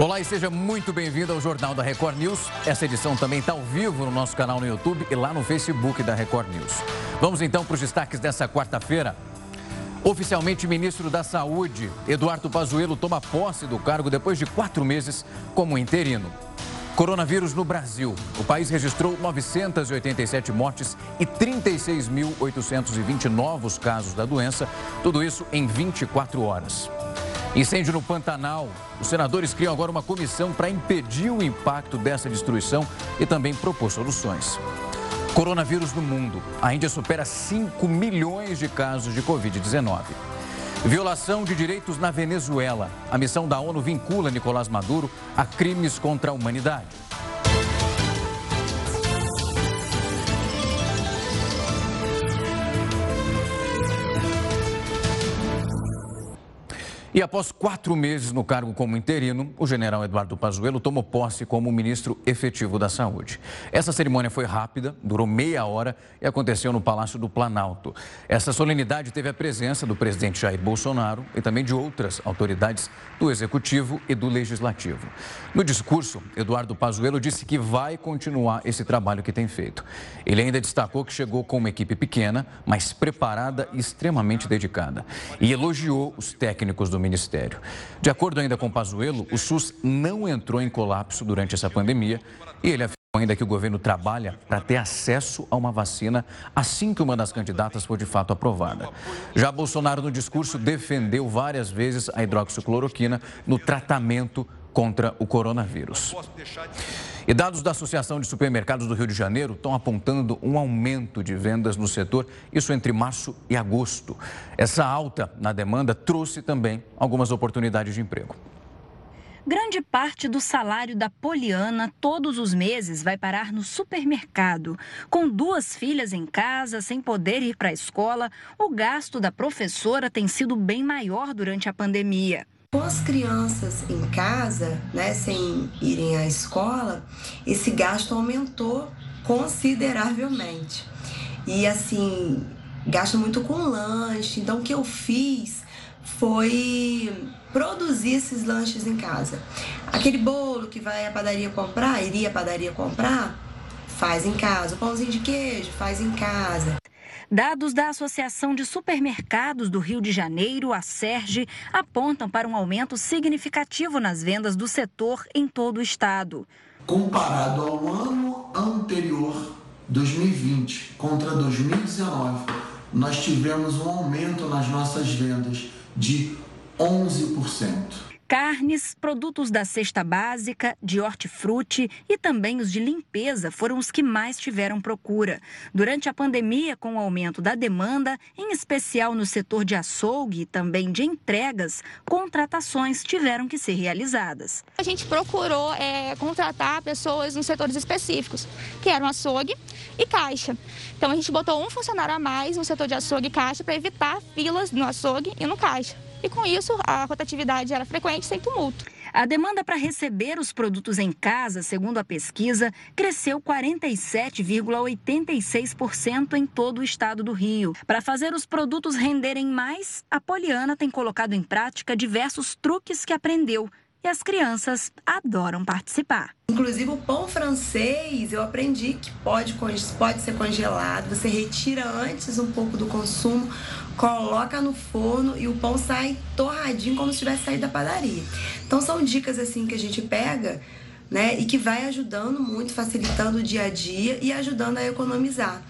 Olá e seja muito bem-vindo ao Jornal da Record News. Essa edição também está ao vivo no nosso canal no YouTube e lá no Facebook da Record News. Vamos então para os destaques dessa quarta-feira. Oficialmente, ministro da Saúde, Eduardo Pazuello, toma posse do cargo depois de quatro meses como interino. Coronavírus no Brasil. O país registrou 987 mortes e 36.820 novos casos da doença, tudo isso em 24 horas. Incêndio no Pantanal. Os senadores criam agora uma comissão para impedir o impacto dessa destruição e também propor soluções. Coronavírus no mundo. A Índia supera 5 milhões de casos de Covid-19. Violação de direitos na Venezuela. A missão da ONU vincula Nicolás Maduro a crimes contra a humanidade. E após quatro meses no cargo como interino, o general Eduardo Pazuello tomou posse como ministro efetivo da Saúde. Essa cerimônia foi rápida, durou meia hora e aconteceu no Palácio do Planalto. Essa solenidade teve a presença do presidente Jair Bolsonaro e também de outras autoridades do Executivo e do Legislativo. No discurso, Eduardo Pazuello disse que vai continuar esse trabalho que tem feito. Ele ainda destacou que chegou com uma equipe pequena, mas preparada e extremamente dedicada. E elogiou os técnicos do Ministério. De acordo ainda com Pazuello, o SUS não entrou em colapso durante essa pandemia e ele afirmou ainda que o governo trabalha para ter acesso a uma vacina assim que uma das candidatas for de fato aprovada. Já Bolsonaro, no discurso, defendeu várias vezes a hidroxicloroquina no tratamento contra o coronavírus. E dados da Associação de Supermercados do Rio de Janeiro estão apontando um aumento de vendas no setor, isso entre março e agosto. Essa alta na demanda trouxe também algumas oportunidades de emprego. Grande parte do salário da Poliana todos os meses vai parar no supermercado. Com duas filhas em casa, sem poder ir para a escola, o gasto da professora tem sido bem maior durante a pandemia. Com as crianças em casa, né, sem irem à escola, esse gasto aumentou consideravelmente. E assim, gasta muito com lanche. Então, o que eu fiz foi produzir esses lanches em casa. Aquele bolo que vai à padaria comprar, iria à padaria comprar, faz em casa. O pãozinho de queijo, faz em casa. Dados da Associação de Supermercados do Rio de Janeiro, a SERGE, apontam para um aumento significativo nas vendas do setor em todo o estado. Comparado ao ano anterior, 2020, contra 2019, nós tivemos um aumento nas nossas vendas de 11% carnes, produtos da cesta básica, de hortifruti e também os de limpeza foram os que mais tiveram procura. Durante a pandemia, com o aumento da demanda, em especial no setor de açougue e também de entregas, contratações tiveram que ser realizadas. A gente procurou é, contratar pessoas nos setores específicos, que eram açougue e caixa. Então a gente botou um funcionário a mais no setor de açougue e caixa para evitar filas no açougue e no caixa e com isso a rotatividade era frequente sem tumulto. A demanda para receber os produtos em casa, segundo a pesquisa, cresceu 47,86% em todo o estado do Rio. Para fazer os produtos renderem mais, a Poliana tem colocado em prática diversos truques que aprendeu e as crianças adoram participar. Inclusive o pão francês, eu aprendi que pode, pode ser congelado, você retira antes um pouco do consumo, coloca no forno e o pão sai torradinho como se tivesse saído da padaria. Então são dicas assim que a gente pega, né, e que vai ajudando muito, facilitando o dia a dia e ajudando a economizar.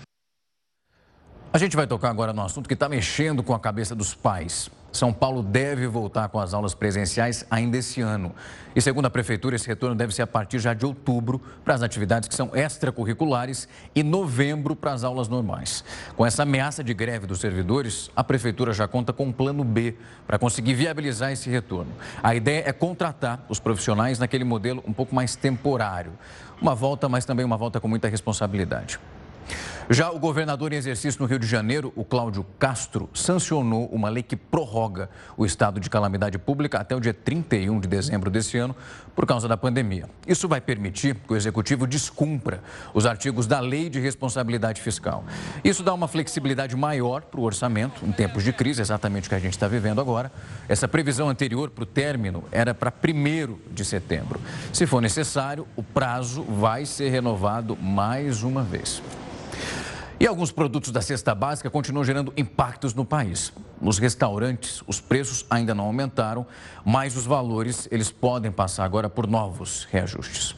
A gente vai tocar agora no assunto que está mexendo com a cabeça dos pais. São Paulo deve voltar com as aulas presenciais ainda esse ano. E segundo a Prefeitura, esse retorno deve ser a partir já de outubro para as atividades que são extracurriculares e novembro para as aulas normais. Com essa ameaça de greve dos servidores, a Prefeitura já conta com um plano B para conseguir viabilizar esse retorno. A ideia é contratar os profissionais naquele modelo um pouco mais temporário. Uma volta, mas também uma volta com muita responsabilidade. Já o governador em exercício no Rio de Janeiro, o Cláudio Castro, sancionou uma lei que prorroga o estado de calamidade pública até o dia 31 de dezembro desse ano, por causa da pandemia. Isso vai permitir que o executivo descumpra os artigos da Lei de Responsabilidade Fiscal. Isso dá uma flexibilidade maior para o orçamento em tempos de crise, exatamente o que a gente está vivendo agora. Essa previsão anterior para o término era para 1 de setembro. Se for necessário, o prazo vai ser renovado mais uma vez. E alguns produtos da cesta básica continuam gerando impactos no país. Nos restaurantes, os preços ainda não aumentaram, mas os valores eles podem passar agora por novos reajustes.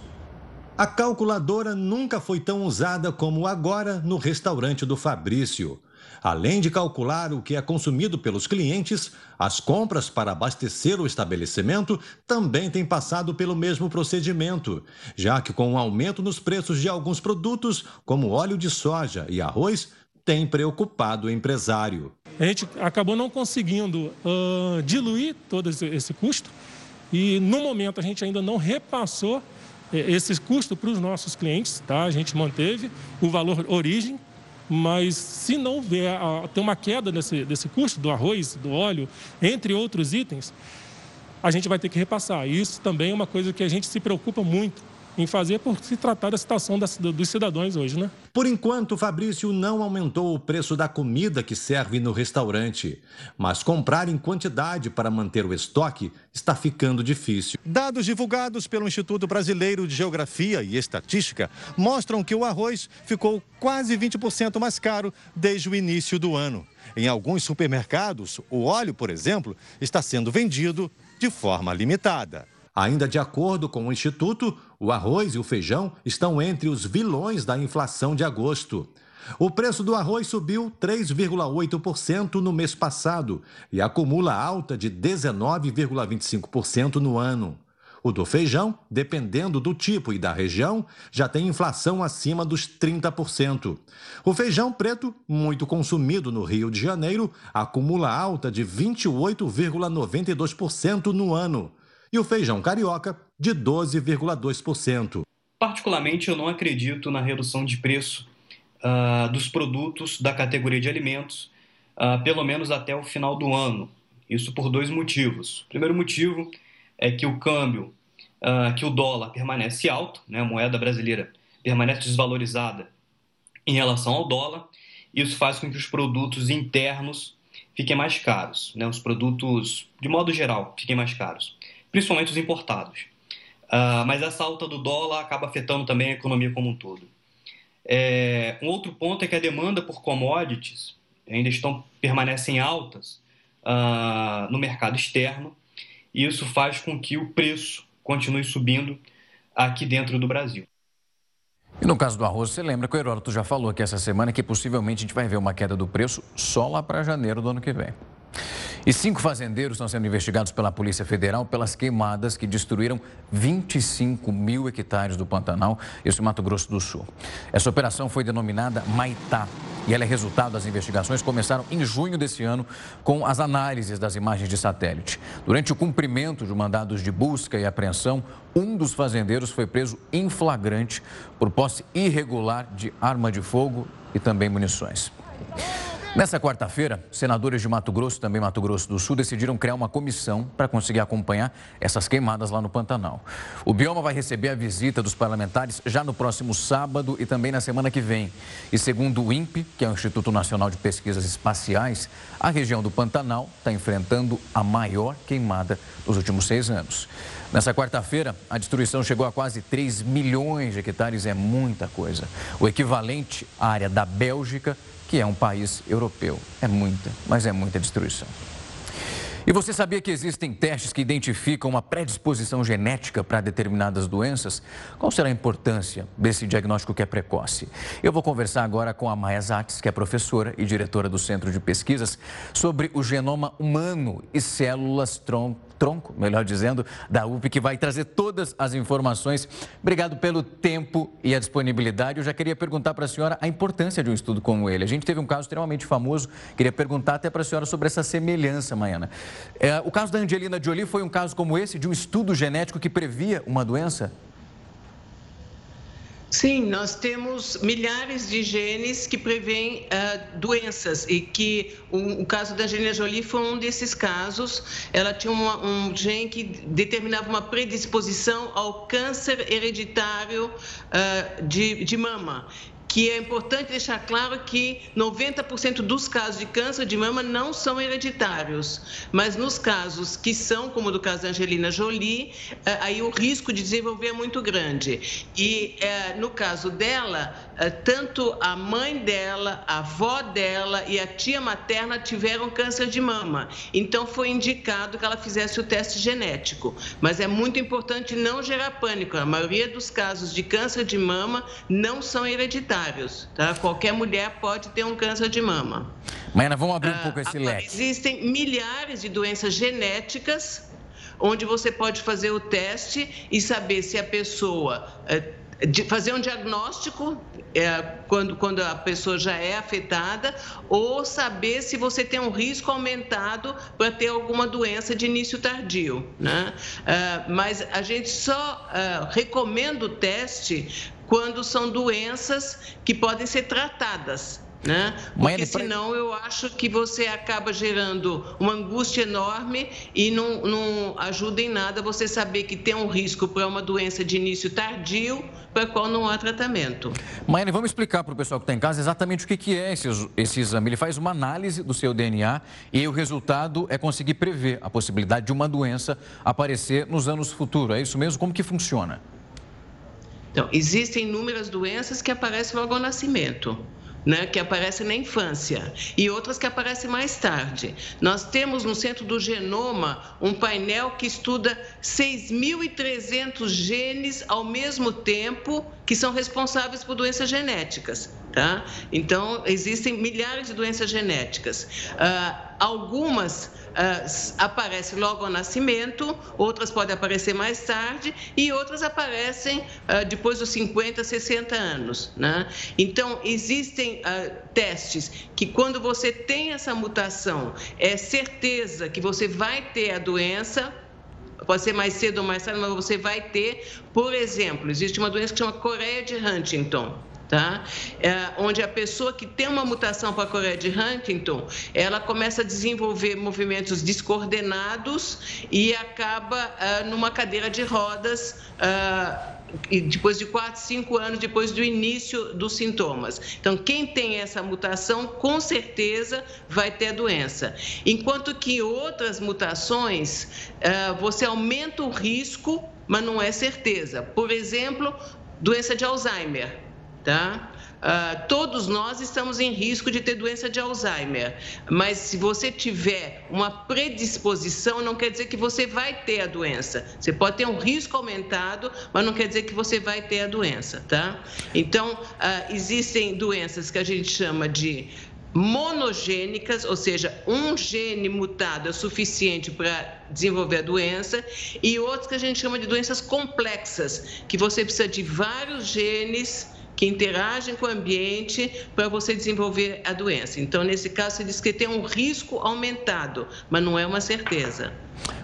A calculadora nunca foi tão usada como agora no restaurante do Fabrício. Além de calcular o que é consumido pelos clientes, as compras para abastecer o estabelecimento também têm passado pelo mesmo procedimento, já que com o aumento nos preços de alguns produtos, como óleo de soja e arroz, tem preocupado o empresário. A gente acabou não conseguindo uh, diluir todo esse custo e, no momento, a gente ainda não repassou eh, esse custo para os nossos clientes. Tá? A gente manteve o valor origem mas se não a ter uma queda desse, desse custo do arroz, do óleo, entre outros itens, a gente vai ter que repassar. Isso também é uma coisa que a gente se preocupa muito em fazer por se tratar da situação dos cidadãos hoje, né? Por enquanto, Fabrício não aumentou o preço da comida que serve no restaurante, mas comprar em quantidade para manter o estoque está ficando difícil. Dados divulgados pelo Instituto Brasileiro de Geografia e Estatística mostram que o arroz ficou quase 20% mais caro desde o início do ano. Em alguns supermercados, o óleo, por exemplo, está sendo vendido de forma limitada. Ainda de acordo com o Instituto, o arroz e o feijão estão entre os vilões da inflação de agosto. O preço do arroz subiu 3,8% no mês passado e acumula alta de 19,25% no ano. O do feijão, dependendo do tipo e da região, já tem inflação acima dos 30%. O feijão preto, muito consumido no Rio de Janeiro, acumula alta de 28,92% no ano e o feijão carioca de 12,2%. Particularmente, eu não acredito na redução de preço uh, dos produtos da categoria de alimentos, uh, pelo menos até o final do ano. Isso por dois motivos. O primeiro motivo é que o câmbio, uh, que o dólar permanece alto, né, a moeda brasileira permanece desvalorizada em relação ao dólar. Isso faz com que os produtos internos fiquem mais caros, né, os produtos, de modo geral, fiquem mais caros principalmente os importados. Uh, mas essa alta do dólar acaba afetando também a economia como um todo. É, um outro ponto é que a demanda por commodities ainda estão, permanecem altas uh, no mercado externo, e isso faz com que o preço continue subindo aqui dentro do Brasil. E no caso do arroz, você lembra que o Heródoto já falou aqui essa semana que possivelmente a gente vai ver uma queda do preço só lá para janeiro do ano que vem. E cinco fazendeiros estão sendo investigados pela Polícia Federal pelas queimadas que destruíram 25 mil hectares do Pantanal, isso em Mato Grosso do Sul. Essa operação foi denominada Maitá e ela é resultado das investigações que começaram em junho desse ano com as análises das imagens de satélite. Durante o cumprimento de mandados de busca e apreensão, um dos fazendeiros foi preso em flagrante por posse irregular de arma de fogo e também munições. Nessa quarta-feira, senadores de Mato Grosso, também Mato Grosso do Sul, decidiram criar uma comissão para conseguir acompanhar essas queimadas lá no Pantanal. O bioma vai receber a visita dos parlamentares já no próximo sábado e também na semana que vem. E segundo o INPE, que é o Instituto Nacional de Pesquisas Espaciais, a região do Pantanal está enfrentando a maior queimada dos últimos seis anos. Nessa quarta-feira, a destruição chegou a quase 3 milhões de hectares, é muita coisa. O equivalente à área da Bélgica que é um país europeu. É muita, mas é muita destruição. E você sabia que existem testes que identificam uma predisposição genética para determinadas doenças? Qual será a importância desse diagnóstico que é precoce? Eu vou conversar agora com a Maia Zatz, que é professora e diretora do Centro de Pesquisas, sobre o genoma humano e células tronco tronco, melhor dizendo, da UP, que vai trazer todas as informações. Obrigado pelo tempo e a disponibilidade. Eu já queria perguntar para a senhora a importância de um estudo como ele. A gente teve um caso extremamente famoso, queria perguntar até para a senhora sobre essa semelhança, Maiana. É, o caso da Angelina Jolie foi um caso como esse, de um estudo genético que previa uma doença? Sim, nós temos milhares de genes que prevêem uh, doenças e que o, o, caso da Angelina Jolie foi um desses casos. Ela tinha uma, um gene que determinava uma predisposição ao câncer hereditário uh, de, de mama que é importante deixar claro que 90% dos casos de câncer de mama não são hereditários, mas nos casos que são, como no caso da Angelina Jolie, eh, aí o risco de desenvolver é muito grande. E eh, no caso dela, eh, tanto a mãe dela, a avó dela e a tia materna tiveram câncer de mama. Então foi indicado que ela fizesse o teste genético. Mas é muito importante não gerar pânico. A maioria dos casos de câncer de mama não são hereditários hereditários. Tá? Qualquer mulher pode ter um câncer de mama. Maina, vamos abrir um pouco esse ah, leque. Existem milhares de doenças genéticas onde você pode fazer o teste e saber se a pessoa eh, de fazer um diagnóstico é, quando, quando a pessoa já é afetada, ou saber se você tem um risco aumentado para ter alguma doença de início tardio. Né? É, mas a gente só é, recomenda o teste quando são doenças que podem ser tratadas né? Porque senão eu acho que você acaba gerando uma angústia enorme e não, não ajuda em nada você saber que tem um risco para uma doença de início tardio para qual não há tratamento. Maiane, vamos explicar para o pessoal que está em casa exatamente o que, que é esse, esse exame. Ele faz uma análise do seu DNA e o resultado é conseguir prever a possibilidade de uma doença aparecer nos anos futuros. É isso mesmo? Como que funciona? Então, existem inúmeras doenças que aparecem logo ao nascimento né, que aparecem na infância e outras que aparecem mais tarde. Nós temos no centro do genoma um painel que estuda 6.300 genes ao mesmo tempo que são responsáveis por doenças genéticas. Tá? Então, existem milhares de doenças genéticas. Uh, algumas uh, aparecem logo ao nascimento, outras podem aparecer mais tarde e outras aparecem uh, depois dos 50, 60 anos. Né? Então, existem testes que, quando você tem essa mutação, é certeza que você vai ter a doença pode ser mais cedo ou mais tarde, mas você vai ter, por exemplo, existe uma doença que chama Coreia de Huntington. Tá? É, onde a pessoa que tem uma mutação para a Coreia de Huntington, ela começa a desenvolver movimentos descoordenados e acaba uh, numa cadeira de rodas e depois de 4, 5 anos depois do início dos sintomas. Então, quem tem essa mutação, com certeza vai ter a doença. Enquanto que outras mutações, uh, você aumenta o risco, mas não é certeza. Por exemplo, doença de Alzheimer, tá? Uh, todos nós estamos em risco de ter doença de Alzheimer, mas se você tiver uma predisposição, não quer dizer que você vai ter a doença. Você pode ter um risco aumentado, mas não quer dizer que você vai ter a doença, tá? Então, uh, existem doenças que a gente chama de monogênicas, ou seja, um gene mutado é suficiente para desenvolver a doença, e outros que a gente chama de doenças complexas, que você precisa de vários genes que interagem com o ambiente para você desenvolver a doença. Então, nesse caso, você diz que tem um risco aumentado, mas não é uma certeza.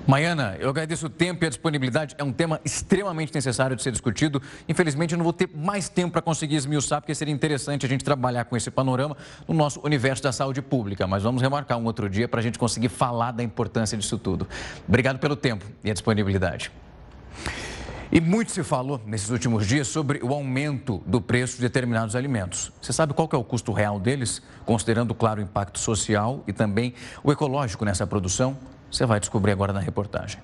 Maiana, eu agradeço o tempo e a disponibilidade. É um tema extremamente necessário de ser discutido. Infelizmente, eu não vou ter mais tempo para conseguir esmiuçar, porque seria interessante a gente trabalhar com esse panorama no nosso universo da saúde pública. Mas vamos remarcar um outro dia para a gente conseguir falar da importância disso tudo. Obrigado pelo tempo e a disponibilidade. E muito se falou nesses últimos dias sobre o aumento do preço de determinados alimentos. Você sabe qual é o custo real deles, considerando, claro, o impacto social e também o ecológico nessa produção? Você vai descobrir agora na reportagem.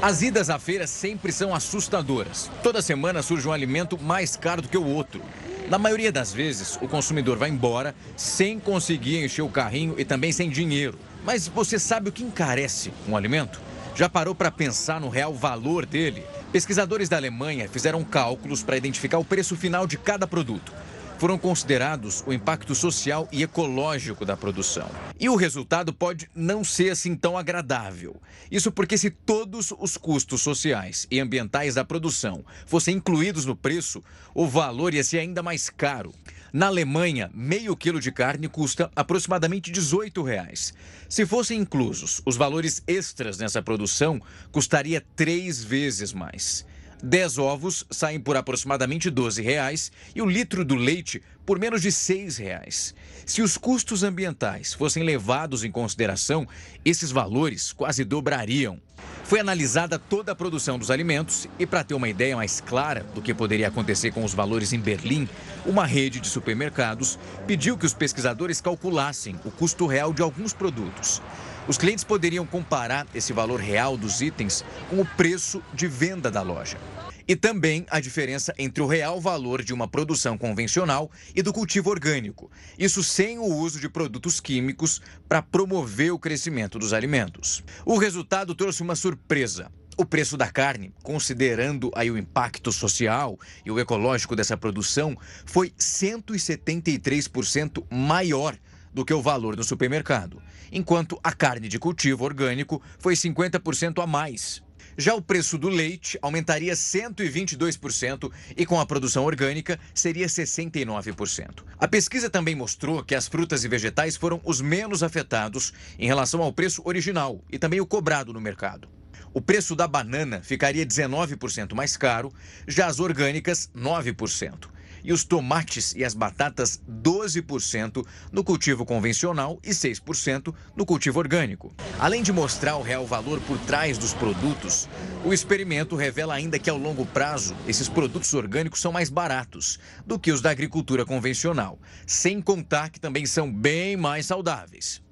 As idas à feira sempre são assustadoras. Toda semana surge um alimento mais caro do que o outro. Na maioria das vezes, o consumidor vai embora sem conseguir encher o carrinho e também sem dinheiro. Mas você sabe o que encarece um alimento? Já parou para pensar no real valor dele? Pesquisadores da Alemanha fizeram cálculos para identificar o preço final de cada produto. Foram considerados o impacto social e ecológico da produção. E o resultado pode não ser assim tão agradável. Isso porque, se todos os custos sociais e ambientais da produção fossem incluídos no preço, o valor ia ser ainda mais caro. Na Alemanha, meio quilo de carne custa aproximadamente 18 reais. Se fossem inclusos os valores extras nessa produção, custaria três vezes mais. 10 ovos saem por aproximadamente 12 reais, e o litro do leite por menos de 6 reais. Se os custos ambientais fossem levados em consideração, esses valores quase dobrariam. Foi analisada toda a produção dos alimentos e, para ter uma ideia mais clara do que poderia acontecer com os valores em Berlim, uma rede de supermercados pediu que os pesquisadores calculassem o custo real de alguns produtos. Os clientes poderiam comparar esse valor real dos itens com o preço de venda da loja. E também a diferença entre o real valor de uma produção convencional e do cultivo orgânico. Isso sem o uso de produtos químicos para promover o crescimento dos alimentos. O resultado trouxe uma surpresa. O preço da carne, considerando aí o impacto social e o ecológico dessa produção, foi 173% maior do que o valor no supermercado, enquanto a carne de cultivo orgânico foi 50% a mais. Já o preço do leite aumentaria 122% e com a produção orgânica seria 69%. A pesquisa também mostrou que as frutas e vegetais foram os menos afetados em relação ao preço original e também o cobrado no mercado. O preço da banana ficaria 19% mais caro, já as orgânicas 9% e os tomates e as batatas 12% no cultivo convencional e 6% no cultivo orgânico. Além de mostrar o real valor por trás dos produtos, o experimento revela ainda que ao longo prazo esses produtos orgânicos são mais baratos do que os da agricultura convencional, sem contar que também são bem mais saudáveis.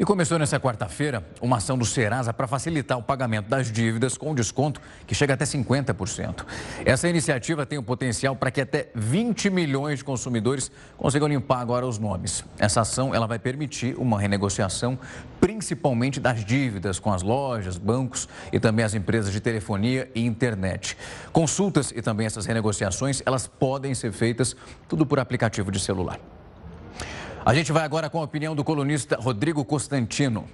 E começou nessa quarta-feira uma ação do Serasa para facilitar o pagamento das dívidas com desconto que chega até 50%. Essa iniciativa tem o potencial para que até 20 milhões de consumidores consigam limpar agora os nomes. Essa ação ela vai permitir uma renegociação principalmente das dívidas com as lojas, bancos e também as empresas de telefonia e internet. Consultas e também essas renegociações, elas podem ser feitas tudo por aplicativo de celular. A gente vai agora com a opinião do colunista Rodrigo Constantino.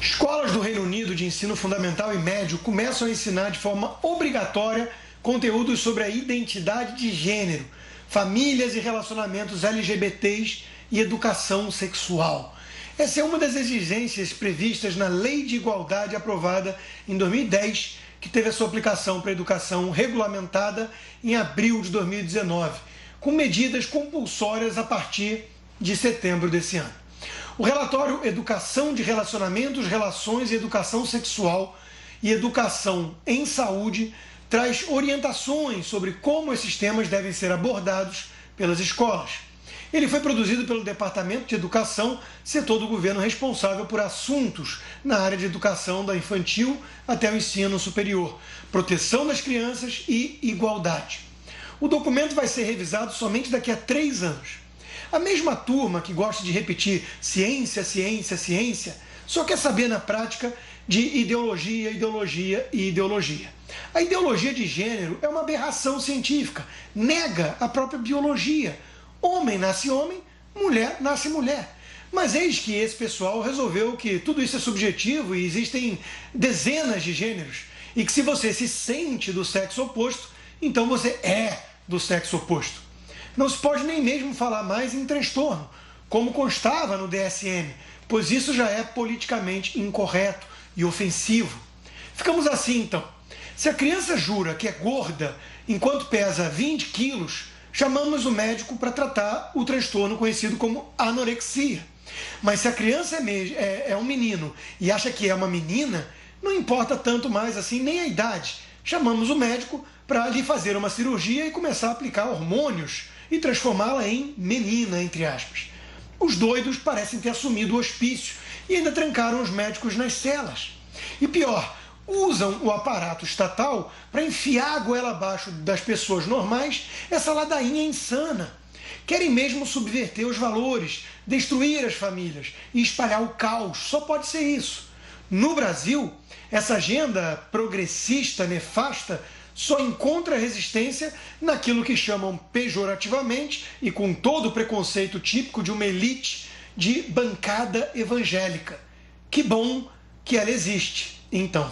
Escolas do Reino Unido de ensino fundamental e médio começam a ensinar de forma obrigatória conteúdos sobre a identidade de gênero, famílias e relacionamentos LGBTs e educação sexual. Essa é uma das exigências previstas na Lei de Igualdade aprovada em 2010, que teve a sua aplicação para a educação regulamentada em abril de 2019 com medidas compulsórias a partir de setembro desse ano. O relatório Educação de Relacionamentos, Relações e Educação Sexual e Educação em Saúde traz orientações sobre como esses temas devem ser abordados pelas escolas. Ele foi produzido pelo Departamento de Educação, setor do governo responsável por assuntos na área de educação da infantil até o ensino superior, proteção das crianças e igualdade. O documento vai ser revisado somente daqui a três anos. A mesma turma que gosta de repetir ciência, ciência, ciência, só quer saber na prática de ideologia, ideologia e ideologia. A ideologia de gênero é uma aberração científica, nega a própria biologia. Homem nasce homem, mulher nasce mulher. Mas eis que esse pessoal resolveu que tudo isso é subjetivo e existem dezenas de gêneros. E que se você se sente do sexo oposto, então você é do sexo oposto. Não se pode nem mesmo falar mais em transtorno, como constava no DSM, pois isso já é politicamente incorreto e ofensivo. Ficamos assim então. Se a criança jura que é gorda enquanto pesa 20 quilos, chamamos o médico para tratar o transtorno conhecido como anorexia. Mas se a criança é, é, é um menino e acha que é uma menina, não importa tanto mais assim nem a idade. Chamamos o médico para lhe fazer uma cirurgia e começar a aplicar hormônios e transformá-la em menina, entre aspas. Os doidos parecem ter assumido o hospício e ainda trancaram os médicos nas celas. E pior, usam o aparato estatal para enfiar a goela abaixo das pessoas normais essa ladainha insana. Querem mesmo subverter os valores, destruir as famílias e espalhar o caos. Só pode ser isso. No Brasil, essa agenda progressista nefasta só encontra resistência naquilo que chamam pejorativamente e com todo o preconceito típico de uma elite de bancada evangélica. Que bom que ela existe, então.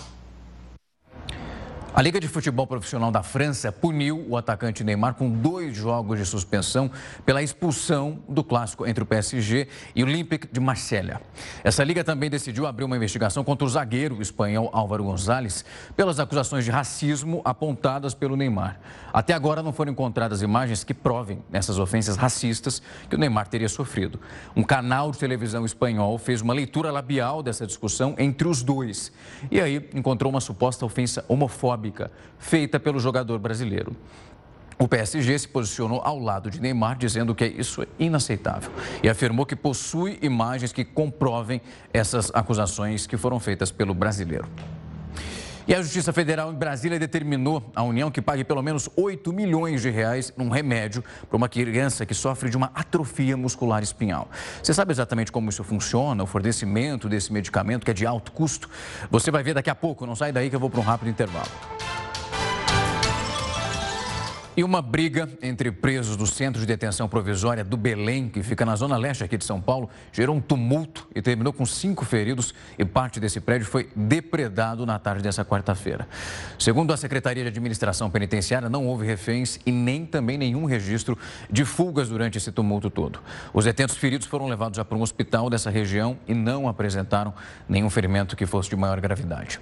A Liga de Futebol Profissional da França puniu o atacante Neymar com dois jogos de suspensão pela expulsão do clássico entre o PSG e o Olympique de Marselha. Essa liga também decidiu abrir uma investigação contra o zagueiro espanhol Álvaro Gonzalez pelas acusações de racismo apontadas pelo Neymar. Até agora não foram encontradas imagens que provem essas ofensas racistas que o Neymar teria sofrido. Um canal de televisão espanhol fez uma leitura labial dessa discussão entre os dois e aí encontrou uma suposta ofensa homofóbica feita pelo jogador brasileiro. O PSG se posicionou ao lado de Neymar, dizendo que isso é inaceitável e afirmou que possui imagens que comprovem essas acusações que foram feitas pelo brasileiro. E a Justiça Federal em Brasília determinou à União que pague pelo menos 8 milhões de reais num remédio para uma criança que sofre de uma atrofia muscular espinhal. Você sabe exatamente como isso funciona, o fornecimento desse medicamento que é de alto custo? Você vai ver daqui a pouco, não sai daí que eu vou para um rápido intervalo. E uma briga entre presos do Centro de Detenção Provisória do Belém, que fica na zona leste aqui de São Paulo, gerou um tumulto e terminou com cinco feridos e parte desse prédio foi depredado na tarde dessa quarta-feira. Segundo a Secretaria de Administração Penitenciária, não houve reféns e nem também nenhum registro de fugas durante esse tumulto todo. Os detentos feridos foram levados para um hospital dessa região e não apresentaram nenhum ferimento que fosse de maior gravidade.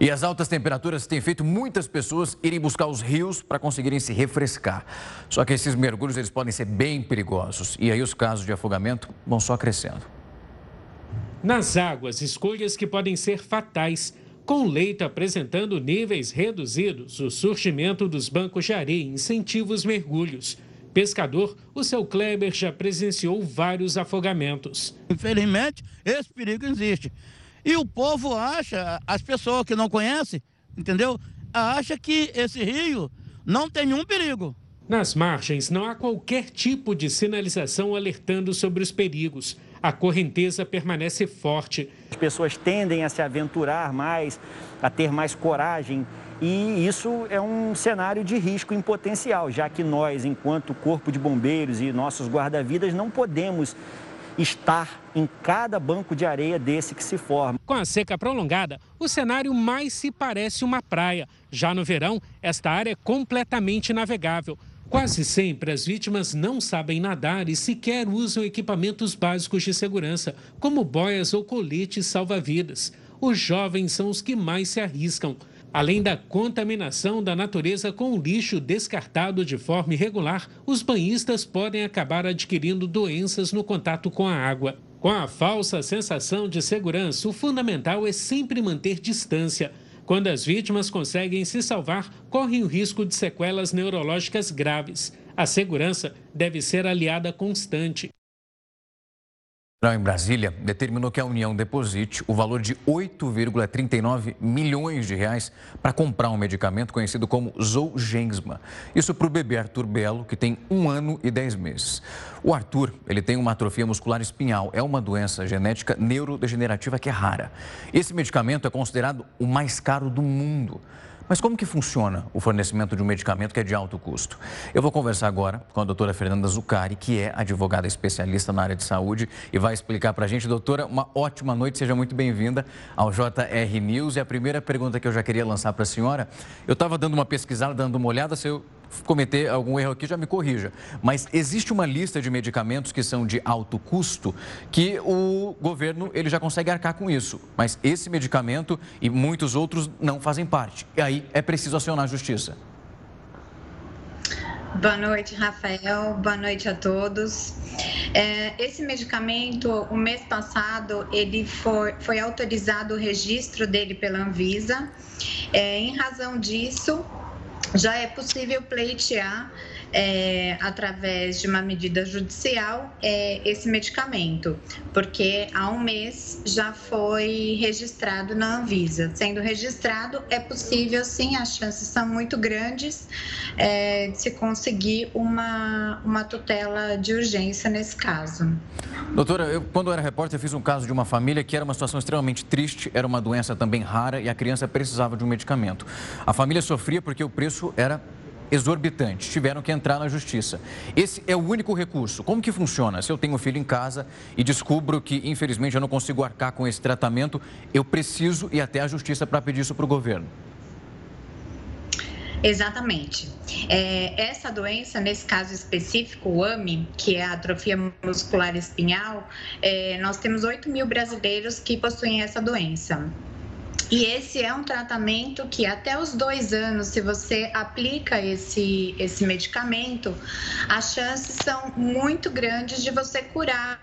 E as altas temperaturas têm feito muitas pessoas irem buscar os rios para conseguirem se refrescar. Só que esses mergulhos eles podem ser bem perigosos e aí os casos de afogamento vão só crescendo. Nas águas, escolhas que podem ser fatais. Com o leito apresentando níveis reduzidos, o surgimento dos bancos de areia incentiva os mergulhos. Pescador, o seu Kleber já presenciou vários afogamentos. Infelizmente, esse perigo existe. E o povo acha, as pessoas que não conhecem, entendeu? Acha que esse rio não tem nenhum perigo. Nas margens não há qualquer tipo de sinalização alertando sobre os perigos. A correnteza permanece forte. As pessoas tendem a se aventurar mais, a ter mais coragem. E isso é um cenário de risco em potencial, já que nós, enquanto Corpo de Bombeiros e nossos guarda-vidas, não podemos estar em cada banco de areia desse que se forma. Com a seca prolongada, o cenário mais se parece uma praia. Já no verão, esta área é completamente navegável. Quase sempre as vítimas não sabem nadar e sequer usam equipamentos básicos de segurança, como boias ou coletes salva-vidas. Os jovens são os que mais se arriscam. Além da contaminação da natureza com lixo descartado de forma irregular, os banhistas podem acabar adquirindo doenças no contato com a água. Com a falsa sensação de segurança, o fundamental é sempre manter distância. Quando as vítimas conseguem se salvar, correm o risco de sequelas neurológicas graves. A segurança deve ser aliada constante em Brasília determinou que a União deposite o valor de 8,39 milhões de reais para comprar um medicamento conhecido como Zolgensma. Isso para o bebê Arthur Belo, que tem um ano e dez meses. O Arthur, ele tem uma atrofia muscular espinhal, é uma doença genética neurodegenerativa que é rara. Esse medicamento é considerado o mais caro do mundo. Mas como que funciona o fornecimento de um medicamento que é de alto custo? Eu vou conversar agora com a doutora Fernanda Zucari, que é advogada especialista na área de saúde e vai explicar para a gente. Doutora, uma ótima noite, seja muito bem-vinda ao JR News. E a primeira pergunta que eu já queria lançar para a senhora, eu estava dando uma pesquisada, dando uma olhada, se eu cometer algum erro aqui, já me corrija. Mas existe uma lista de medicamentos que são de alto custo que o governo ele já consegue arcar com isso. Mas esse medicamento e muitos outros não fazem parte. E aí é preciso acionar a justiça. Boa noite, Rafael. Boa noite a todos. É, esse medicamento, o mês passado, ele foi, foi autorizado o registro dele pela Anvisa. É, em razão disso, já é possível pleitear é, através de uma medida judicial é, esse medicamento, porque há um mês já foi registrado na Anvisa. Sendo registrado, é possível sim, as chances são muito grandes é, de se conseguir uma, uma tutela de urgência nesse caso. Doutora, eu, quando eu era repórter, fiz um caso de uma família que era uma situação extremamente triste, era uma doença também rara e a criança precisava de um medicamento. A família sofria porque o preço era exorbitantes, tiveram que entrar na justiça. Esse é o único recurso. Como que funciona? Se eu tenho um filho em casa e descubro que, infelizmente, eu não consigo arcar com esse tratamento, eu preciso ir até a justiça para pedir isso para o governo. Exatamente. É, essa doença, nesse caso específico, o AMI, que é a atrofia muscular espinhal, é, nós temos 8 mil brasileiros que possuem essa doença. E esse é um tratamento que até os dois anos, se você aplica esse, esse medicamento, as chances são muito grandes de você curar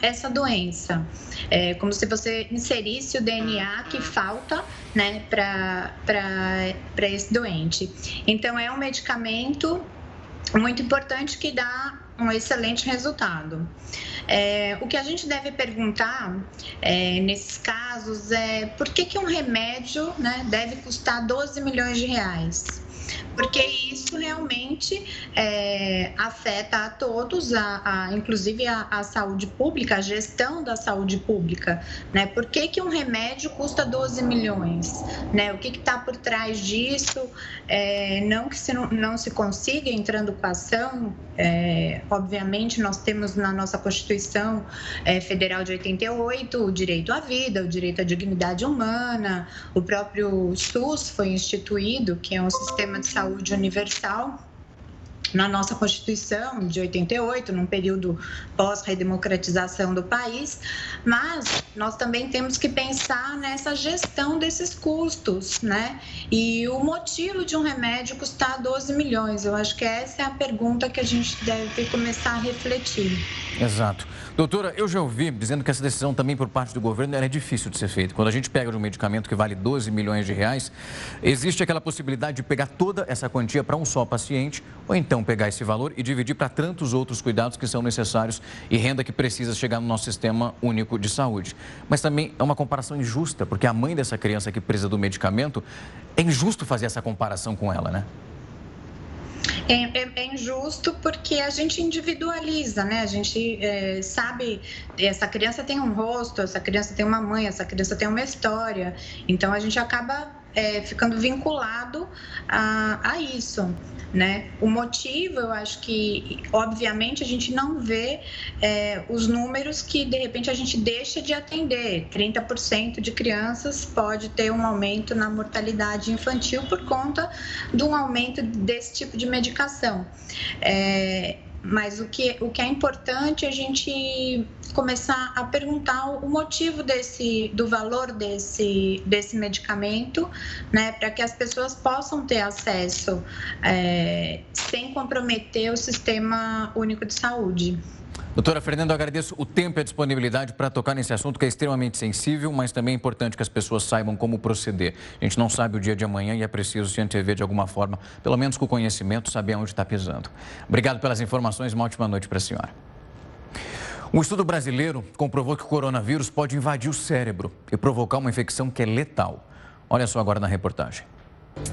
essa doença. É como se você inserisse o DNA que falta né, para esse doente. Então, é um medicamento muito importante que dá um excelente resultado. É, o que a gente deve perguntar é, nesses casos é por que, que um remédio né, deve custar 12 milhões de reais? Porque isso realmente é, afeta a todos, a, a inclusive a, a, saúde pública, a gestão da saúde pública. Né? Por que, que um remédio custa 12 milhões? Né? O que está por trás disso? É, não que se não, não, se consiga entrando com ação, é, obviamente nós temos na nossa Constituição é, Federal de 88 o direito à vida, o direito à dignidade humana, o próprio SUS foi instituído, que é um sistema de saúde universal na nossa Constituição de 88, num período pós-redemocratização do país, mas nós também temos que pensar nessa gestão desses custos, né? E o motivo de um remédio custar 12 milhões, eu acho que essa é a pergunta que a gente deve começar a refletir. Exato. Doutora, eu já ouvi dizendo que essa decisão também por parte do governo é difícil de ser feita. Quando a gente pega um medicamento que vale 12 milhões de reais, existe aquela possibilidade de pegar toda essa quantia para um só paciente, ou então pegar esse valor e dividir para tantos outros cuidados que são necessários e renda que precisa chegar no nosso sistema único de saúde. Mas também é uma comparação injusta, porque a mãe dessa criança que precisa do medicamento, é injusto fazer essa comparação com ela, né? É, é, é, injusto porque a gente individualiza, né? A gente é, sabe, essa criança tem um rosto, essa criança tem uma mãe, essa criança tem uma história. Então a gente acaba é, ficando vinculado a, a isso. Né? O motivo, eu acho que, obviamente, a gente não vê é, os números que, de repente, a gente deixa de atender. 30% de crianças pode ter um aumento na mortalidade infantil por conta de um aumento desse tipo de medicação. É, mas o que, o que é importante é a gente começar a perguntar o motivo desse, do valor desse, desse medicamento, né, para que as pessoas possam ter acesso é, sem comprometer o sistema único de saúde. Doutora Fernanda, eu agradeço o tempo e a disponibilidade para tocar nesse assunto que é extremamente sensível, mas também é importante que as pessoas saibam como proceder. A gente não sabe o dia de amanhã e é preciso se antever de alguma forma, pelo menos com conhecimento, saber onde está pisando. Obrigado pelas informações, uma ótima noite para a senhora. Um estudo brasileiro comprovou que o coronavírus pode invadir o cérebro e provocar uma infecção que é letal. Olha só agora na reportagem.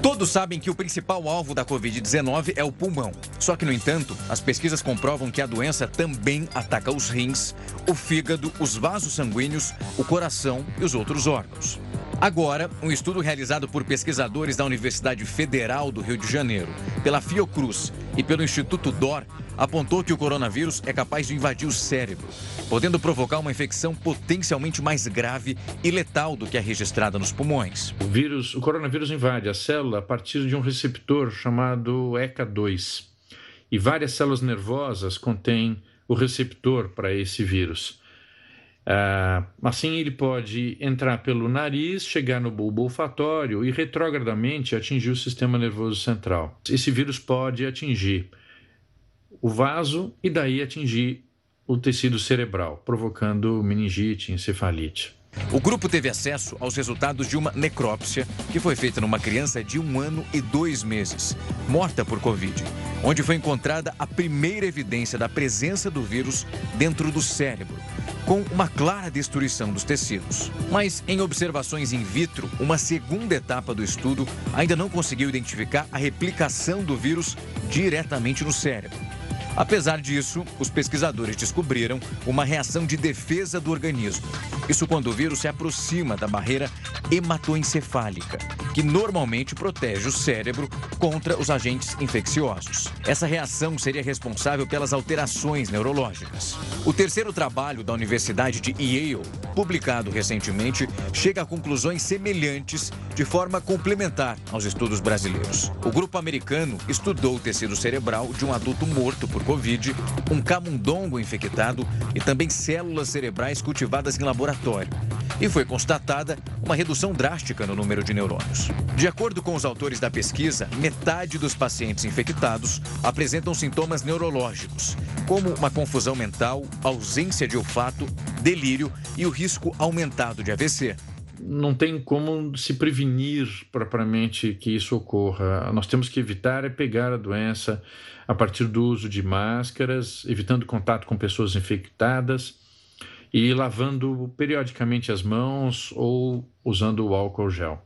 Todos sabem que o principal alvo da Covid-19 é o pulmão. Só que, no entanto, as pesquisas comprovam que a doença também ataca os rins, o fígado, os vasos sanguíneos, o coração e os outros órgãos. Agora, um estudo realizado por pesquisadores da Universidade Federal do Rio de Janeiro, pela Fiocruz e pelo Instituto DOR apontou que o coronavírus é capaz de invadir o cérebro, podendo provocar uma infecção potencialmente mais grave e letal do que a registrada nos pulmões. O vírus, o coronavírus invade a célula a partir de um receptor chamado ECA2. E várias células nervosas contêm o receptor para esse vírus. Ah, assim, ele pode entrar pelo nariz, chegar no bulbo olfatório e retrogradamente atingir o sistema nervoso central. Esse vírus pode atingir o vaso e daí atingir o tecido cerebral, provocando meningite, encefalite. O grupo teve acesso aos resultados de uma necrópsia que foi feita numa criança de um ano e dois meses, morta por Covid, onde foi encontrada a primeira evidência da presença do vírus dentro do cérebro, com uma clara destruição dos tecidos. Mas em observações in vitro, uma segunda etapa do estudo ainda não conseguiu identificar a replicação do vírus diretamente no cérebro. Apesar disso, os pesquisadores descobriram uma reação de defesa do organismo. Isso quando o vírus se aproxima da barreira hematoencefálica, que normalmente protege o cérebro contra os agentes infecciosos. Essa reação seria responsável pelas alterações neurológicas. O terceiro trabalho da Universidade de Yale, publicado recentemente, chega a conclusões semelhantes de forma complementar aos estudos brasileiros. O grupo americano estudou o tecido cerebral de um adulto morto por Covid, um camundongo infectado e também células cerebrais cultivadas em laboratório. E foi constatada uma redução drástica no número de neurônios. De acordo com os autores da pesquisa, metade dos pacientes infectados apresentam sintomas neurológicos, como uma confusão mental, ausência de olfato, delírio e o risco aumentado de AVC não tem como se prevenir propriamente que isso ocorra. Nós temos que evitar é pegar a doença a partir do uso de máscaras, evitando contato com pessoas infectadas e lavando periodicamente as mãos ou usando o álcool gel.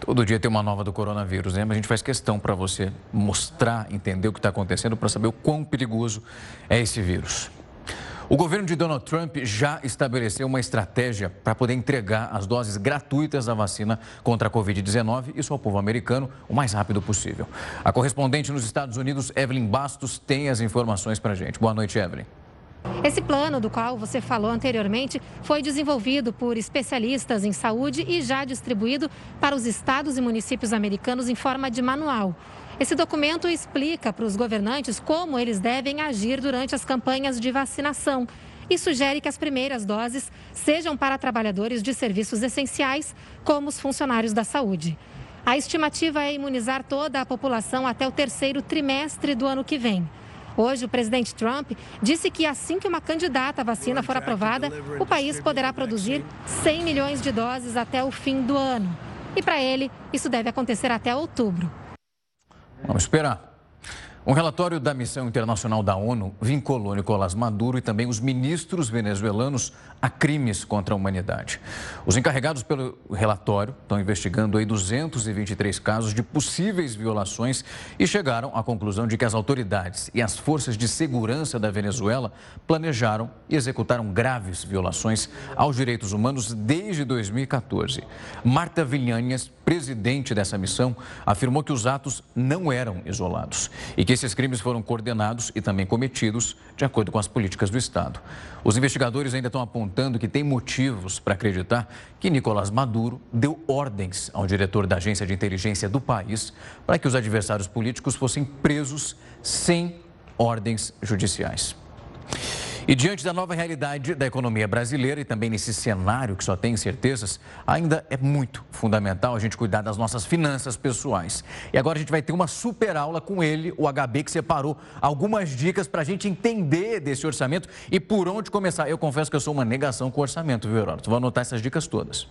Todo dia tem uma nova do coronavírus, né? Mas a gente faz questão para você mostrar, entender o que está acontecendo, para saber o quão perigoso é esse vírus. O governo de Donald Trump já estabeleceu uma estratégia para poder entregar as doses gratuitas da vacina contra a Covid-19, isso ao povo americano, o mais rápido possível. A correspondente nos Estados Unidos, Evelyn Bastos, tem as informações para a gente. Boa noite, Evelyn. Esse plano, do qual você falou anteriormente, foi desenvolvido por especialistas em saúde e já distribuído para os estados e municípios americanos em forma de manual. Esse documento explica para os governantes como eles devem agir durante as campanhas de vacinação e sugere que as primeiras doses sejam para trabalhadores de serviços essenciais, como os funcionários da saúde. A estimativa é imunizar toda a população até o terceiro trimestre do ano que vem. Hoje, o presidente Trump disse que assim que uma candidata à vacina for aprovada, o país poderá produzir 100 milhões de doses até o fim do ano. E para ele, isso deve acontecer até outubro. Vamos esperar. Um relatório da Missão Internacional da ONU vinculou Nicolás Maduro e também os ministros venezuelanos a crimes contra a humanidade. Os encarregados pelo relatório estão investigando aí 223 casos de possíveis violações e chegaram à conclusão de que as autoridades e as forças de segurança da Venezuela planejaram e executaram graves violações aos direitos humanos desde 2014. Marta Vilhanhas, presidente dessa missão, afirmou que os atos não eram isolados e que esses crimes foram coordenados e também cometidos de acordo com as políticas do Estado. Os investigadores ainda estão apontando que tem motivos para acreditar que Nicolás Maduro deu ordens ao diretor da agência de inteligência do país para que os adversários políticos fossem presos sem ordens judiciais. E diante da nova realidade da economia brasileira e também nesse cenário que só tem incertezas, ainda é muito fundamental a gente cuidar das nossas finanças pessoais. E agora a gente vai ter uma super aula com ele, o HB, que separou algumas dicas para a gente entender desse orçamento e por onde começar. Eu confesso que eu sou uma negação com orçamento, viu, Heródoto? Vou anotar essas dicas todas.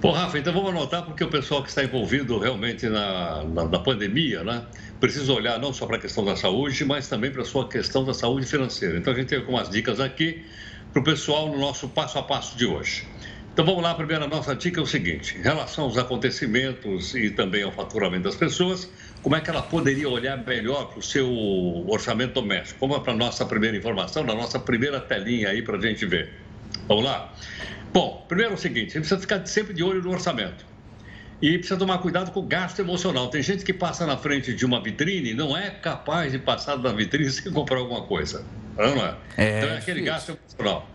Bom, Rafa, então vamos anotar porque o pessoal que está envolvido realmente na, na, na pandemia, né? Precisa olhar não só para a questão da saúde, mas também para a sua questão da saúde financeira. Então a gente tem algumas dicas aqui para o pessoal no nosso passo a passo de hoje. Então vamos lá, a primeira nossa dica é o seguinte: em relação aos acontecimentos e também ao faturamento das pessoas, como é que ela poderia olhar melhor para o seu orçamento doméstico? Como é para a nossa primeira informação, na nossa primeira telinha aí para a gente ver. Vamos lá? Bom, primeiro é o seguinte: a gente precisa ficar sempre de olho no orçamento. E precisa tomar cuidado com o gasto emocional. Tem gente que passa na frente de uma vitrine e não é capaz de passar da vitrine sem comprar alguma coisa. Não é? é então é aquele gasto emocional.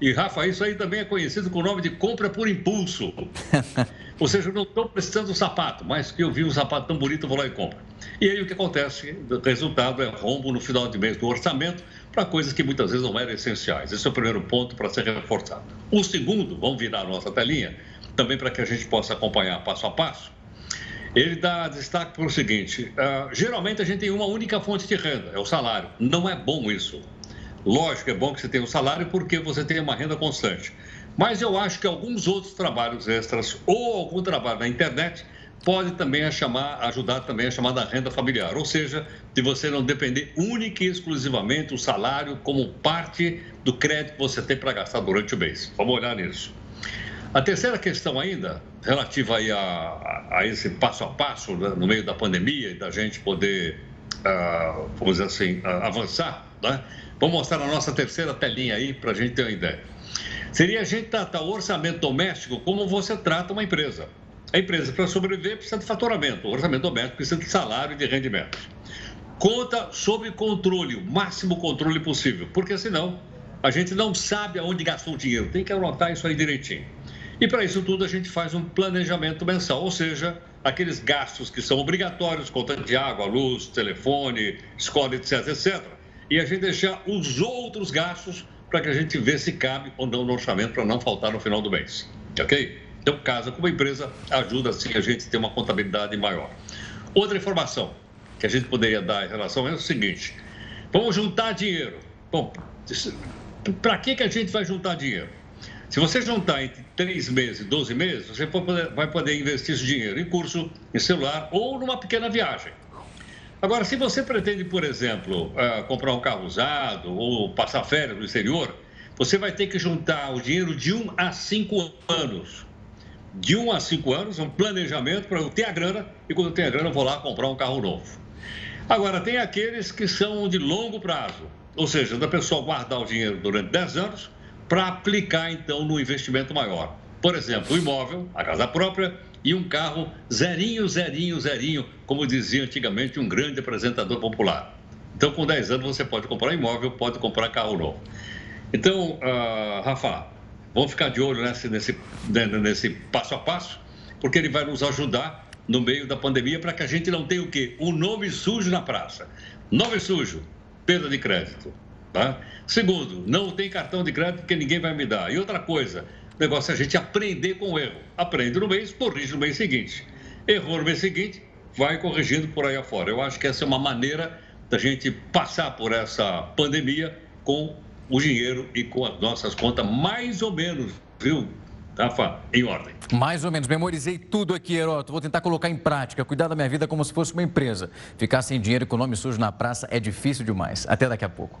E, Rafa, isso aí também é conhecido com o nome de compra por impulso. Ou seja, eu não estou precisando do sapato, mas que eu vi um sapato tão bonito, eu vou lá e compro. E aí o que acontece? O resultado é rombo no final de mês do orçamento para coisas que muitas vezes não eram essenciais. Esse é o primeiro ponto para ser reforçado. O segundo, vamos virar a nossa telinha, também para que a gente possa acompanhar passo a passo, ele dá destaque para o seguinte: uh, geralmente a gente tem uma única fonte de renda, é o salário. Não é bom isso. Lógico, é bom que você tenha o um salário porque você tem uma renda constante. Mas eu acho que alguns outros trabalhos extras ou algum trabalho na internet pode também chamar, ajudar também a chamada renda familiar, ou seja, de você não depender única e exclusivamente do salário como parte do crédito que você tem para gastar durante o mês. Vamos olhar nisso. A terceira questão ainda, relativa aí a, a, esse passo a passo né, no meio da pandemia e da gente poder, uh, vamos dizer assim, uh, avançar, né? Vamos mostrar a nossa terceira telinha aí para a gente ter uma ideia. Seria a gente tratar o orçamento doméstico como você trata uma empresa. A empresa, para sobreviver, precisa de faturamento. O orçamento doméstico precisa de salário e de rendimento. Conta sob controle, o máximo controle possível, porque senão a gente não sabe aonde gastou o dinheiro. Tem que anotar isso aí direitinho. E para isso tudo a gente faz um planejamento mensal, ou seja, aqueles gastos que são obrigatórios, conta de água, luz, telefone, escola, etc, etc. E a gente deixar os outros gastos para que a gente vê se cabe ou não no orçamento para não faltar no final do mês. Ok? Então, casa com uma empresa ajuda assim a gente ter uma contabilidade maior. Outra informação que a gente poderia dar em relação é o seguinte: vamos juntar dinheiro. Bom, para que, que a gente vai juntar dinheiro? Se você juntar entre 3 meses e 12 meses, você vai poder investir esse dinheiro em curso, em celular ou numa pequena viagem. Agora, se você pretende, por exemplo, uh, comprar um carro usado ou passar férias no exterior, você vai ter que juntar o dinheiro de 1 a 5 anos. De 1 a 5 anos, um planejamento para eu ter a grana e quando eu tenho a grana eu vou lá comprar um carro novo. Agora, tem aqueles que são de longo prazo, ou seja, da pessoa guardar o dinheiro durante 10 anos para aplicar então no investimento maior. Por exemplo, o imóvel, a casa própria e um carro zerinho, zerinho, zerinho, como dizia antigamente um grande apresentador popular. Então, com 10 anos, você pode comprar imóvel, pode comprar carro novo. Então, uh, Rafa, vamos ficar de olho nesse, nesse, né, nesse passo a passo, porque ele vai nos ajudar no meio da pandemia para que a gente não tenha o quê? O nome sujo na praça. Nome sujo, perda de crédito. Tá? Segundo, não tem cartão de crédito que ninguém vai me dar. E outra coisa, o negócio é a gente aprender com o erro. Aprende no mês, corrige no mês seguinte. Errou no mês seguinte, vai corrigindo por aí afora. Eu acho que essa é uma maneira da gente passar por essa pandemia com o dinheiro e com as nossas contas mais ou menos, viu? Rafa, em ordem. Mais ou menos. Memorizei tudo aqui, Heroto. Vou tentar colocar em prática. Cuidar da minha vida como se fosse uma empresa. Ficar sem dinheiro e com o nome sujo na praça é difícil demais. Até daqui a pouco.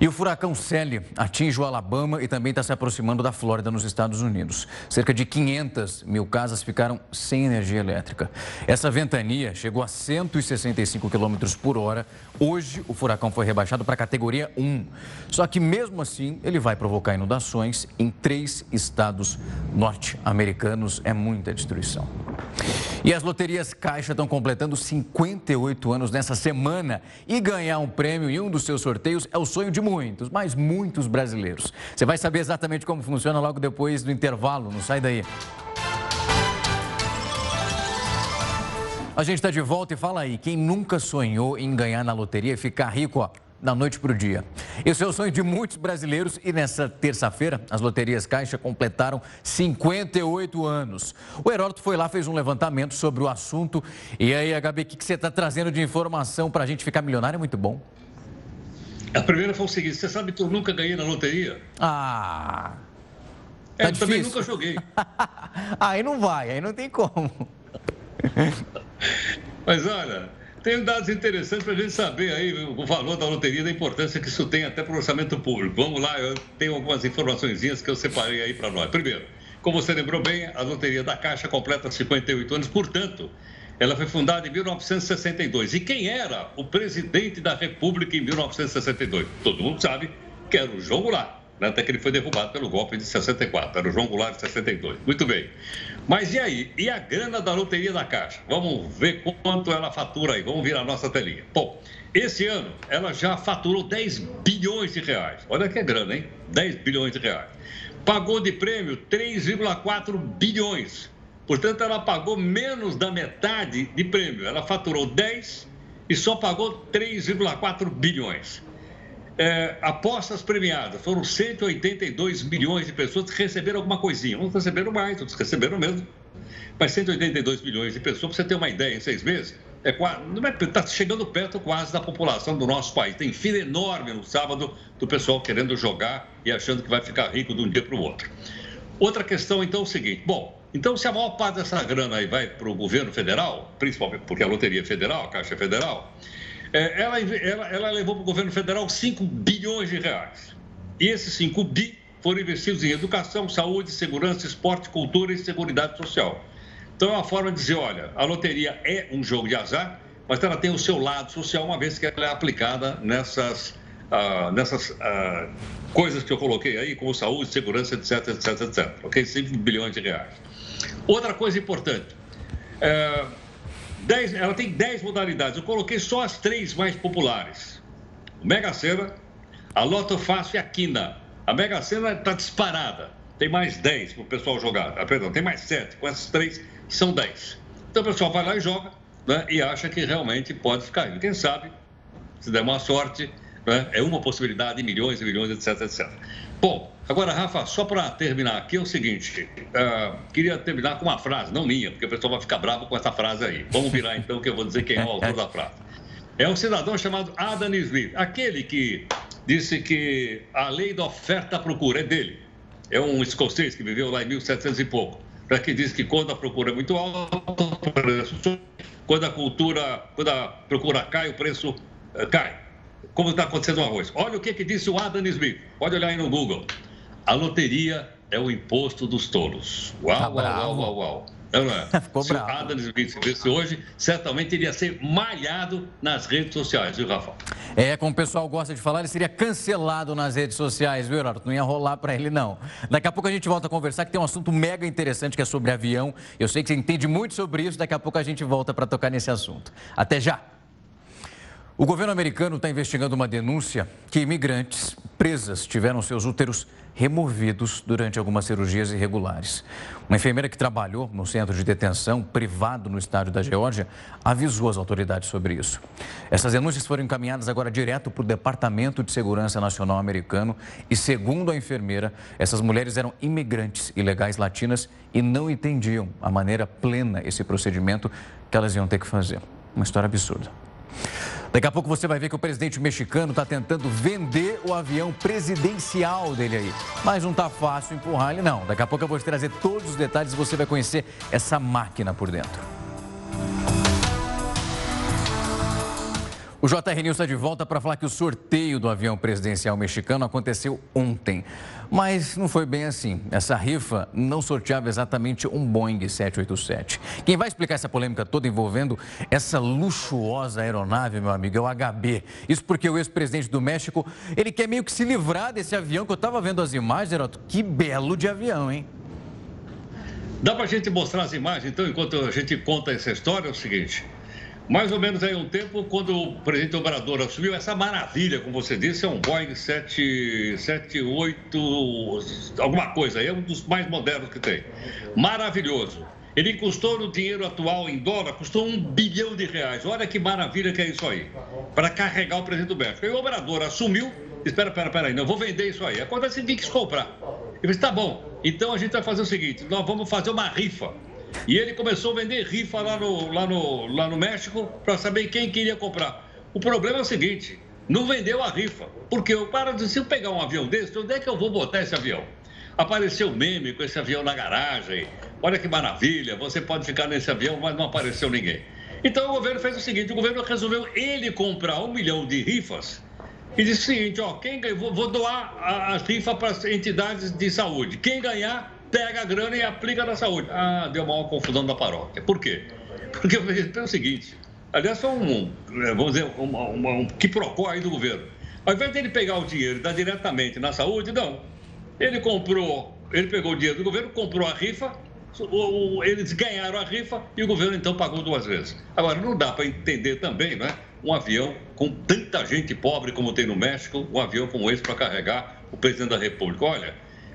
E o furacão Sally atinge o Alabama e também está se aproximando da Flórida, nos Estados Unidos. Cerca de 500 mil casas ficaram sem energia elétrica. Essa ventania chegou a 165 km por hora. Hoje, o furacão foi rebaixado para categoria 1. Só que, mesmo assim, ele vai provocar inundações em três estados norte-americanos. É muita destruição. E as loterias Caixa estão completando 58 anos nessa semana. E ganhar um prêmio em um dos seus sorteios é o sonho de muitos, mas muitos brasileiros. Você vai saber exatamente como funciona logo depois do intervalo. Não sai daí. A gente está de volta e fala aí, quem nunca sonhou em ganhar na loteria e ficar rico, ó, da noite para o dia. Esse é o sonho de muitos brasileiros e nessa terça-feira as loterias Caixa completaram 58 anos. O Heródoto foi lá, fez um levantamento sobre o assunto. E aí, HB, o que você está trazendo de informação para a gente ficar milionário? É muito bom. A primeira foi o seguinte: você sabe que eu nunca ganhei na loteria? Ah. Tá é, eu também nunca joguei. aí não vai, aí não tem como. Mas olha, tem dados interessantes para a gente saber aí o valor da loteria, da importância que isso tem até para o orçamento público. Vamos lá, eu tenho algumas informações que eu separei aí para nós. Primeiro, como você lembrou bem, a loteria da Caixa completa 58 anos, portanto, ela foi fundada em 1962. E quem era o presidente da República em 1962? Todo mundo sabe que era o João Goulart, né? até que ele foi derrubado pelo golpe de 64. Era o João Goulart de 62. Muito bem. Mas e aí? E a grana da loteria da Caixa? Vamos ver quanto ela fatura aí. Vamos vir a nossa telinha. Bom, esse ano ela já faturou 10 bilhões de reais. Olha que grana, hein? 10 bilhões de reais. Pagou de prêmio 3,4 bilhões. Portanto, ela pagou menos da metade de prêmio. Ela faturou 10 e só pagou 3,4 bilhões. É, apostas premiadas foram 182 milhões de pessoas que receberam alguma coisinha. Uns receberam mais, outros receberam mesmo. Mas 182 milhões de pessoas, para você ter uma ideia, em seis meses, é está é, chegando perto quase da população do nosso país. Tem fila enorme no sábado do pessoal querendo jogar e achando que vai ficar rico de um dia para o outro. Outra questão, então, é o seguinte: bom, então, se a maior parte dessa grana aí vai para o governo federal, principalmente porque a loteria federal, a Caixa Federal, é, ela, ela, ela levou para o governo federal 5 bilhões de reais. E esses 5 bi foram investidos em educação, saúde, segurança, esporte, cultura e seguridade social. Então, é uma forma de dizer: olha, a loteria é um jogo de azar, mas ela tem o seu lado social, uma vez que ela é aplicada nessas, ah, nessas ah, coisas que eu coloquei aí, como saúde, segurança, etc, etc, etc. Ok? 5 bilhões de reais. Outra coisa importante. É, dez, ela tem 10 modalidades. Eu coloquei só as três mais populares. O Mega Sena, a Loto Fácil e a Quina. A Mega Sena está disparada. Tem mais 10 para o pessoal jogar. Ah, perdão, tem mais 7. Com essas três, são 10. Então o pessoal vai lá e joga né, e acha que realmente pode ficar indo. Quem sabe, se der uma sorte, né, é uma possibilidade, milhões e milhões, etc, etc. Bom, agora, Rafa, só para terminar aqui é o seguinte: uh, queria terminar com uma frase, não minha, porque o pessoal vai ficar bravo com essa frase aí. Vamos virar então, que eu vou dizer quem é o autor da frase. É um cidadão chamado Adam Smith, aquele que disse que a lei da oferta-procura é dele. É um escocês que viveu lá em 1700 e pouco. Para que diz que quando a procura é muito alta, o preço quando a cultura, quando a procura cai, o preço uh, cai. Como está acontecendo no arroz. Olha o que, que disse o Adam Smith. Pode olhar aí no Google. A loteria é o imposto dos tolos. Uau, tá uau, uau, uau, uau. Não é? Ficou Se bravo. o Adam Smith visse hoje, certamente iria ser malhado nas redes sociais, viu, Rafa? É, como o pessoal gosta de falar, ele seria cancelado nas redes sociais, viu, Heródoto? Não ia rolar para ele, não. Daqui a pouco a gente volta a conversar, que tem um assunto mega interessante que é sobre avião. Eu sei que você entende muito sobre isso, daqui a pouco a gente volta para tocar nesse assunto. Até já! O governo americano está investigando uma denúncia que imigrantes presas tiveram seus úteros removidos durante algumas cirurgias irregulares. Uma enfermeira que trabalhou no centro de detenção privado no estado da Geórgia avisou as autoridades sobre isso. Essas denúncias foram encaminhadas agora direto para o Departamento de Segurança Nacional americano e, segundo a enfermeira, essas mulheres eram imigrantes ilegais latinas e não entendiam a maneira plena esse procedimento que elas iam ter que fazer. Uma história absurda. Daqui a pouco você vai ver que o presidente mexicano está tentando vender o avião presidencial dele aí. Mas não está fácil empurrar ele, não. Daqui a pouco eu vou te trazer todos os detalhes e você vai conhecer essa máquina por dentro. O JR News está de volta para falar que o sorteio do avião presidencial mexicano aconteceu ontem. Mas não foi bem assim. Essa rifa não sorteava exatamente um Boeing 787. Quem vai explicar essa polêmica toda envolvendo essa luxuosa aeronave, meu amigo, é o HB. Isso porque o ex-presidente do México, ele quer meio que se livrar desse avião que eu estava vendo as imagens, Heroto. Que belo de avião, hein? Dá para a gente mostrar as imagens, então, enquanto a gente conta essa história, é o seguinte. Mais ou menos aí um tempo, quando o presidente Obrador assumiu essa maravilha, como você disse, é um Boeing 778, alguma coisa, é um dos mais modernos que tem. Maravilhoso. Ele custou no dinheiro atual em dólar, custou um bilhão de reais. Olha que maravilha que é isso aí. Para carregar o presidente do México. E o Obrador assumiu, espera, espera, espera aí, não vou vender isso aí. Acontece que quis comprar. Ele disse, tá bom, então a gente vai fazer o seguinte, nós vamos fazer uma rifa. E ele começou a vender rifa lá no, lá no, lá no México para saber quem queria comprar. O problema é o seguinte: não vendeu a rifa. Porque o cara disse: se eu pegar um avião desse, onde é que eu vou botar esse avião? Apareceu meme com esse avião na garagem. Olha que maravilha, você pode ficar nesse avião, mas não apareceu ninguém. Então o governo fez o seguinte: o governo resolveu ele comprar um milhão de rifas e disse o seguinte: ó, quem ganha, vou, vou doar as rifas para as entidades de saúde. Quem ganhar pega a grana e aplica na saúde. Ah, deu uma confusão da paróquia. Por quê? Porque é o seguinte, aliás, foi um, é, vamos dizer, um, um, que procura aí do governo. Ao invés dele pegar o dinheiro e dar diretamente na saúde, não. Ele comprou, ele pegou o dinheiro do governo, comprou a rifa, eles ganharam a rifa e o governo então pagou duas vezes. Agora, não dá para entender também, né? Um avião com tanta gente pobre como tem no México, um avião como esse para carregar o presidente da República. Olha,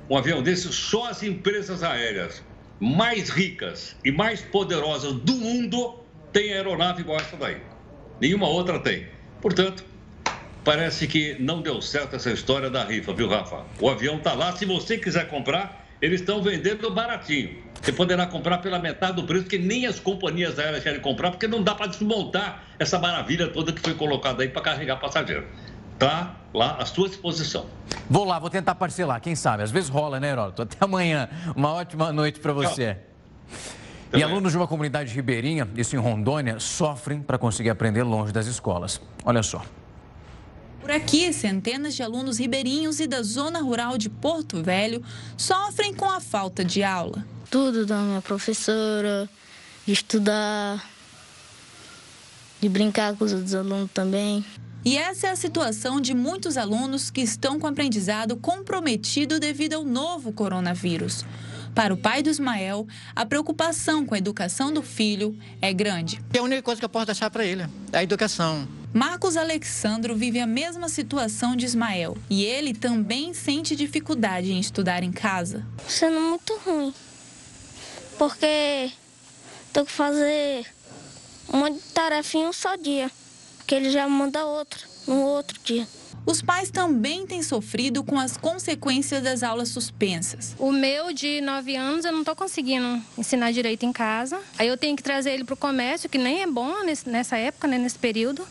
um avião desse, só as empresas aéreas mais ricas e mais poderosas do mundo têm aeronave igual essa daí. Nenhuma outra tem. Portanto, parece que não deu certo essa história da rifa, viu, Rafa? O avião está lá. Se você quiser comprar, eles estão vendendo baratinho. Você poderá comprar pela metade do preço, que nem as companhias aéreas querem comprar, porque não dá para desmontar essa maravilha toda que foi colocada aí para carregar passageiro. Tá lá à sua disposição. Vou lá, vou tentar parcelar, quem sabe? Às vezes rola, né, Heródoto? Até amanhã. Uma ótima noite para você. E alunos de uma comunidade ribeirinha, isso em Rondônia, sofrem para conseguir aprender longe das escolas. Olha só. Por aqui, centenas de alunos ribeirinhos e da zona rural de Porto Velho sofrem com a falta de aula. Tudo da minha professora, de estudar, de brincar com os outros alunos também. E essa é a situação de muitos alunos que estão com o aprendizado comprometido devido ao novo coronavírus. Para o pai do Ismael, a preocupação com a educação do filho é grande. É a única coisa que eu posso deixar para ele é a educação. Marcos Alexandro vive a mesma situação de Ismael e ele também sente dificuldade em estudar em casa. Sendo muito ruim, porque tenho que fazer uma tarefinha um só dia, que ele já manda outra no outro dia. Os pais também têm sofrido com as consequências das aulas suspensas. O meu, de 9 anos, eu não estou conseguindo ensinar direito em casa. Aí eu tenho que trazer ele para o comércio, que nem é bom nessa época, né, nesse período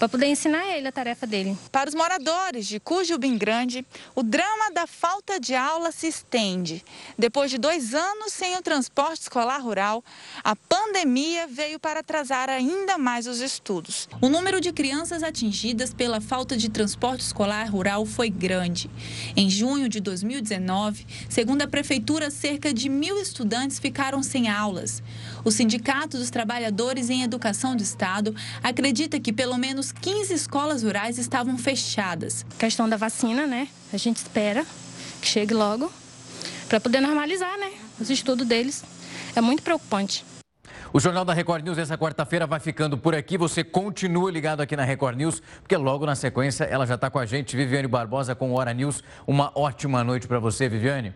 para poder ensinar ele a tarefa dele. Para os moradores de Cujubim Grande, o drama da falta de aula se estende. Depois de dois anos sem o transporte escolar rural, a pandemia veio para atrasar ainda mais os estudos. O número de crianças atingidas pela falta de transporte escolar rural foi grande. Em junho de 2019, segundo a Prefeitura, cerca de mil estudantes ficaram sem aulas. O Sindicato dos Trabalhadores em Educação do Estado acredita que pelo menos 15 escolas rurais estavam fechadas. Questão da vacina, né? A gente espera que chegue logo para poder normalizar, né? Os estudos deles. É muito preocupante. O Jornal da Record News essa quarta-feira vai ficando por aqui. Você continua ligado aqui na Record News, porque logo na sequência ela já está com a gente, Viviane Barbosa com o Hora News. Uma ótima noite para você, Viviane.